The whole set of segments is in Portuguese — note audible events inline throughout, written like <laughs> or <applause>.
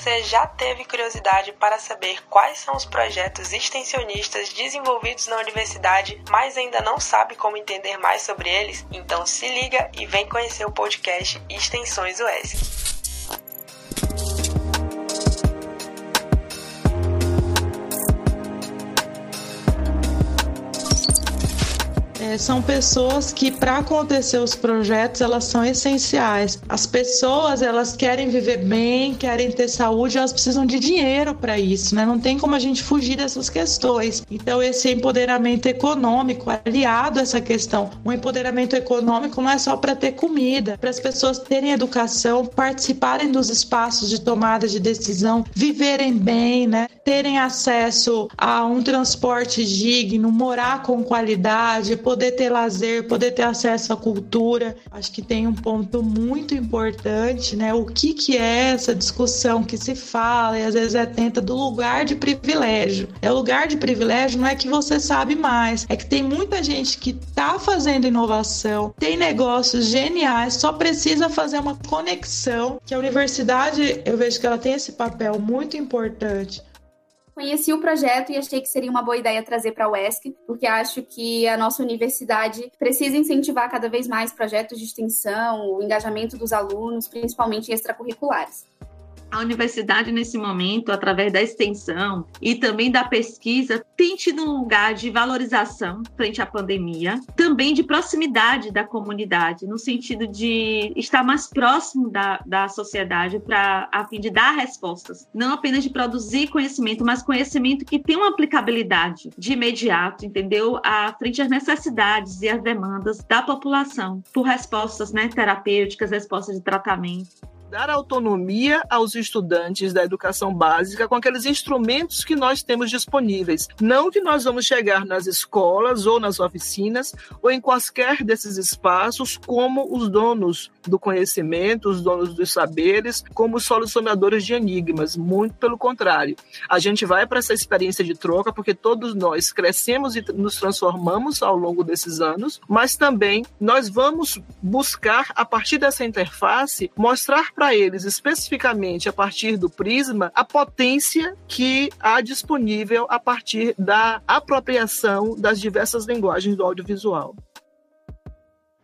você já teve curiosidade para saber quais são os projetos extensionistas desenvolvidos na universidade, mas ainda não sabe como entender mais sobre eles? Então se liga e vem conhecer o podcast Extensões UESC. É, são pessoas que, para acontecer os projetos, elas são essenciais. As pessoas, elas querem viver bem, querem ter saúde, elas precisam de dinheiro para isso, né? Não tem como a gente fugir dessas questões. Então, esse empoderamento econômico, aliado a essa questão, o empoderamento econômico não é só para ter comida, para as pessoas terem educação, participarem dos espaços de tomada de decisão, viverem bem, né? Terem acesso a um transporte digno, morar com qualidade, poder ter lazer, poder ter acesso à cultura. Acho que tem um ponto muito importante, né? O que, que é essa discussão que se fala e às vezes é tenta do lugar de privilégio. É o lugar de privilégio não é que você sabe mais, é que tem muita gente que está fazendo inovação, tem negócios geniais, só precisa fazer uma conexão. Que a universidade, eu vejo que ela tem esse papel muito importante conheci o projeto e achei que seria uma boa ideia trazer para a UESC, porque acho que a nossa universidade precisa incentivar cada vez mais projetos de extensão, o engajamento dos alunos, principalmente extracurriculares a universidade, nesse momento, através da extensão e também da pesquisa, tem tido um lugar de valorização frente à pandemia, também de proximidade da comunidade, no sentido de estar mais próximo da, da sociedade para a fim de dar respostas, não apenas de produzir conhecimento, mas conhecimento que tem uma aplicabilidade de imediato, entendeu? À frente às necessidades e às demandas da população, por respostas né, terapêuticas, respostas de tratamento dar autonomia aos estudantes da educação básica com aqueles instrumentos que nós temos disponíveis. Não que nós vamos chegar nas escolas ou nas oficinas ou em quaisquer desses espaços como os donos do conhecimento, os donos dos saberes, como solucionadores de enigmas. Muito pelo contrário. A gente vai para essa experiência de troca porque todos nós crescemos e nos transformamos ao longo desses anos, mas também nós vamos buscar, a partir dessa interface, mostrar para eles, especificamente a partir do Prisma, a potência que há disponível a partir da apropriação das diversas linguagens do audiovisual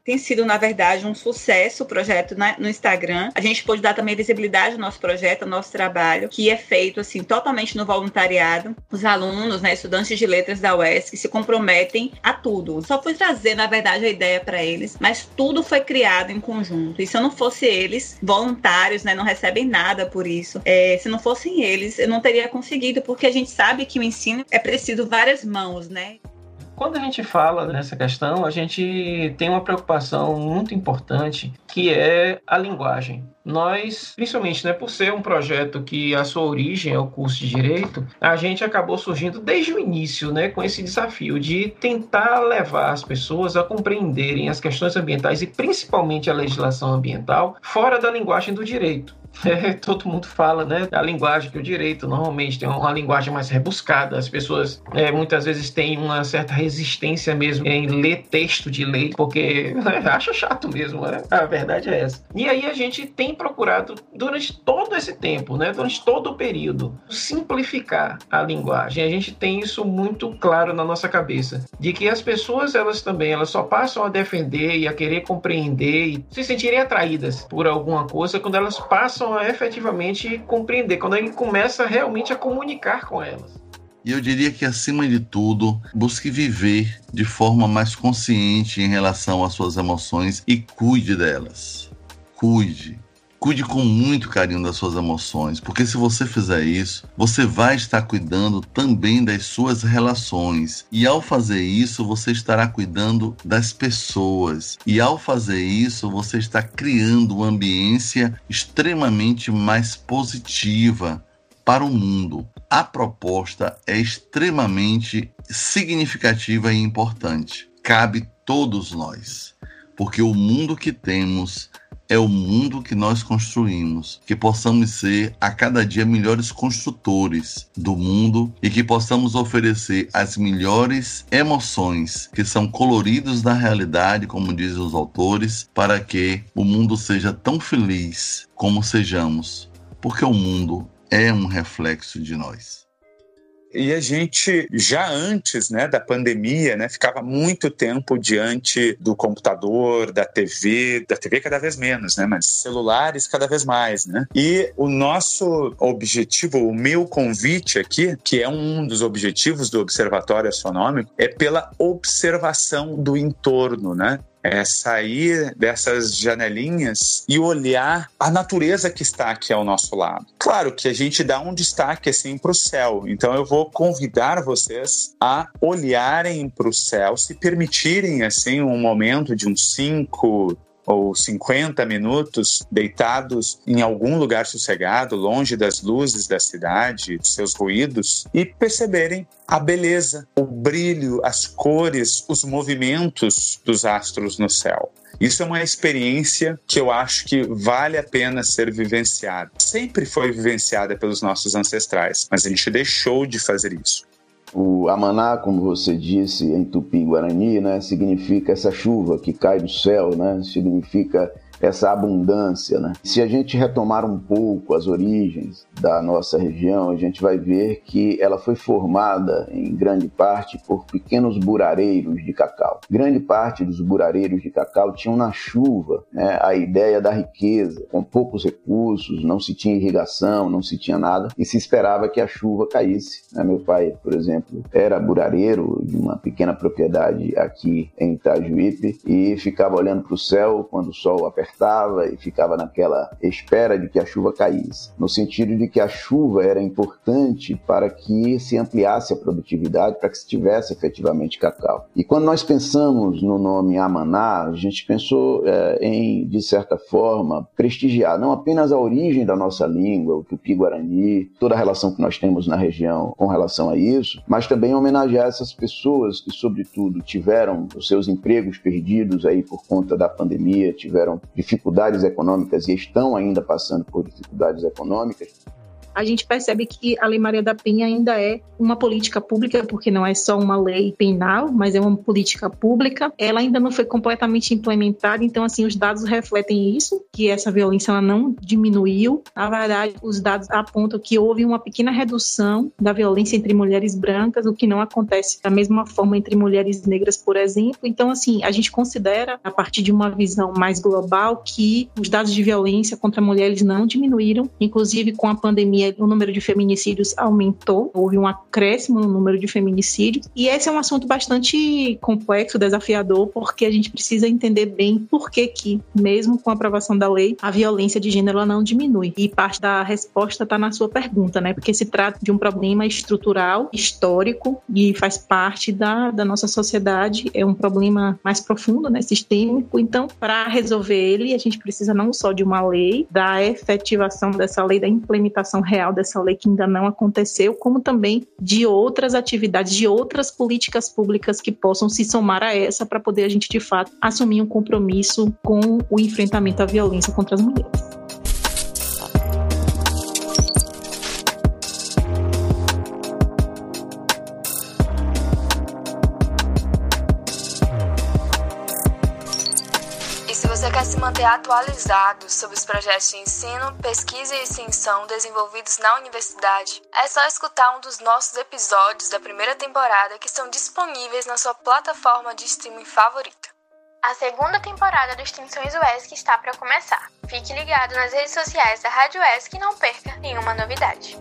tem sido, na verdade, um sucesso o projeto no Instagram. A gente pôde dar também visibilidade ao nosso projeto, ao nosso trabalho, que é feito assim totalmente no voluntariado. Os alunos, né, estudantes de letras da UESC se comprometem a tudo. Só fui trazer, na verdade, a ideia para eles, mas tudo foi criado em conjunto. E se eu não fosse eles, voluntários, né, não recebem nada por isso. É, se não fossem eles, eu não teria conseguido, porque a gente sabe que o ensino é preciso várias mãos, né? Quando a gente fala nessa questão, a gente tem uma preocupação muito importante que é a linguagem. Nós, principalmente né, por ser um projeto que a sua origem é o curso de Direito, a gente acabou surgindo desde o início né, com esse desafio de tentar levar as pessoas a compreenderem as questões ambientais e principalmente a legislação ambiental fora da linguagem do direito. <laughs> É, todo mundo fala, né? A linguagem que o direito normalmente tem uma linguagem mais rebuscada. As pessoas é, muitas vezes têm uma certa resistência mesmo em ler texto de lei, porque <laughs> acha chato mesmo, né? A verdade é essa. E aí a gente tem procurado, durante todo esse tempo, né? Durante todo o período, simplificar a linguagem. A gente tem isso muito claro na nossa cabeça, de que as pessoas, elas também, elas só passam a defender e a querer compreender e se sentirem atraídas por alguma coisa quando elas passam a efetivamente compreender, quando gente começa realmente a comunicar com elas. E eu diria que, acima de tudo, busque viver de forma mais consciente em relação às suas emoções e cuide delas. Cuide. Cuide com muito carinho das suas emoções, porque se você fizer isso, você vai estar cuidando também das suas relações. E ao fazer isso, você estará cuidando das pessoas. E ao fazer isso, você está criando uma ambiência extremamente mais positiva para o mundo. A proposta é extremamente significativa e importante. Cabe todos nós, porque o mundo que temos é o mundo que nós construímos, que possamos ser a cada dia melhores construtores do mundo e que possamos oferecer as melhores emoções que são coloridos da realidade, como dizem os autores, para que o mundo seja tão feliz como sejamos, porque o mundo é um reflexo de nós. E a gente, já antes né, da pandemia, né, ficava muito tempo diante do computador, da TV, da TV cada vez menos, né, mas celulares cada vez mais. Né? E o nosso objetivo, o meu convite aqui, que é um dos objetivos do Observatório Astronômico, é pela observação do entorno, né? É sair dessas janelinhas e olhar a natureza que está aqui ao nosso lado. Claro que a gente dá um destaque assim para o céu, então eu vou convidar vocês a olharem para o céu, se permitirem assim um momento de uns 5, ou 50 minutos deitados em algum lugar sossegado, longe das luzes da cidade, seus ruídos, e perceberem a beleza, o brilho, as cores, os movimentos dos astros no céu. Isso é uma experiência que eu acho que vale a pena ser vivenciada. Sempre foi vivenciada pelos nossos ancestrais, mas a gente deixou de fazer isso. O Amaná, como você disse em Tupi-Guarani, né, significa essa chuva que cai do céu, né, significa essa abundância. Né? Se a gente retomar um pouco as origens da nossa região, a gente vai ver que ela foi formada em grande parte por pequenos burareiros de cacau. Grande parte dos burareiros de cacau tinham na chuva né, a ideia da riqueza, com poucos recursos, não se tinha irrigação, não se tinha nada, e se esperava que a chuva caísse. Né? Meu pai, por exemplo, era burareiro de uma pequena propriedade aqui em Itajuípe e ficava olhando para o céu quando o sol apertava apertava e ficava naquela espera de que a chuva caísse, no sentido de que a chuva era importante para que se ampliasse a produtividade, para que se tivesse efetivamente cacau. E quando nós pensamos no nome Amaná, a gente pensou é, em, de certa forma, prestigiar não apenas a origem da nossa língua, o tupi-guarani, toda a relação que nós temos na região com relação a isso, mas também homenagear essas pessoas que, sobretudo, tiveram os seus empregos perdidos aí por conta da pandemia, tiveram dificuldades econômicas e estão ainda passando por dificuldades econômicas, a gente percebe que a Lei Maria da Penha ainda é uma política pública, porque não é só uma lei penal, mas é uma política pública. Ela ainda não foi completamente implementada, então, assim, os dados refletem isso, que essa violência ela não diminuiu. Na verdade, os dados apontam que houve uma pequena redução da violência entre mulheres brancas, o que não acontece da mesma forma entre mulheres negras, por exemplo. Então, assim, a gente considera, a partir de uma visão mais global, que os dados de violência contra mulheres não diminuíram, inclusive com a pandemia o número de feminicídios aumentou, houve um acréscimo no número de feminicídios. E esse é um assunto bastante complexo, desafiador, porque a gente precisa entender bem por que que, mesmo com a aprovação da lei, a violência de gênero não diminui. E parte da resposta está na sua pergunta, né? Porque se trata de um problema estrutural, histórico, e faz parte da, da nossa sociedade, é um problema mais profundo, né? Sistêmico. Então, para resolver ele, a gente precisa não só de uma lei, da efetivação dessa lei, da implementação real real dessa lei que ainda não aconteceu, como também de outras atividades, de outras políticas públicas que possam se somar a essa para poder a gente de fato assumir um compromisso com o enfrentamento à violência contra as mulheres. Se manter atualizado sobre os projetos de ensino, pesquisa e extensão desenvolvidos na universidade, é só escutar um dos nossos episódios da primeira temporada que estão disponíveis na sua plataforma de streaming favorita. A segunda temporada do Extensões UESC está para começar. Fique ligado nas redes sociais da Rádio UESC e não perca nenhuma novidade.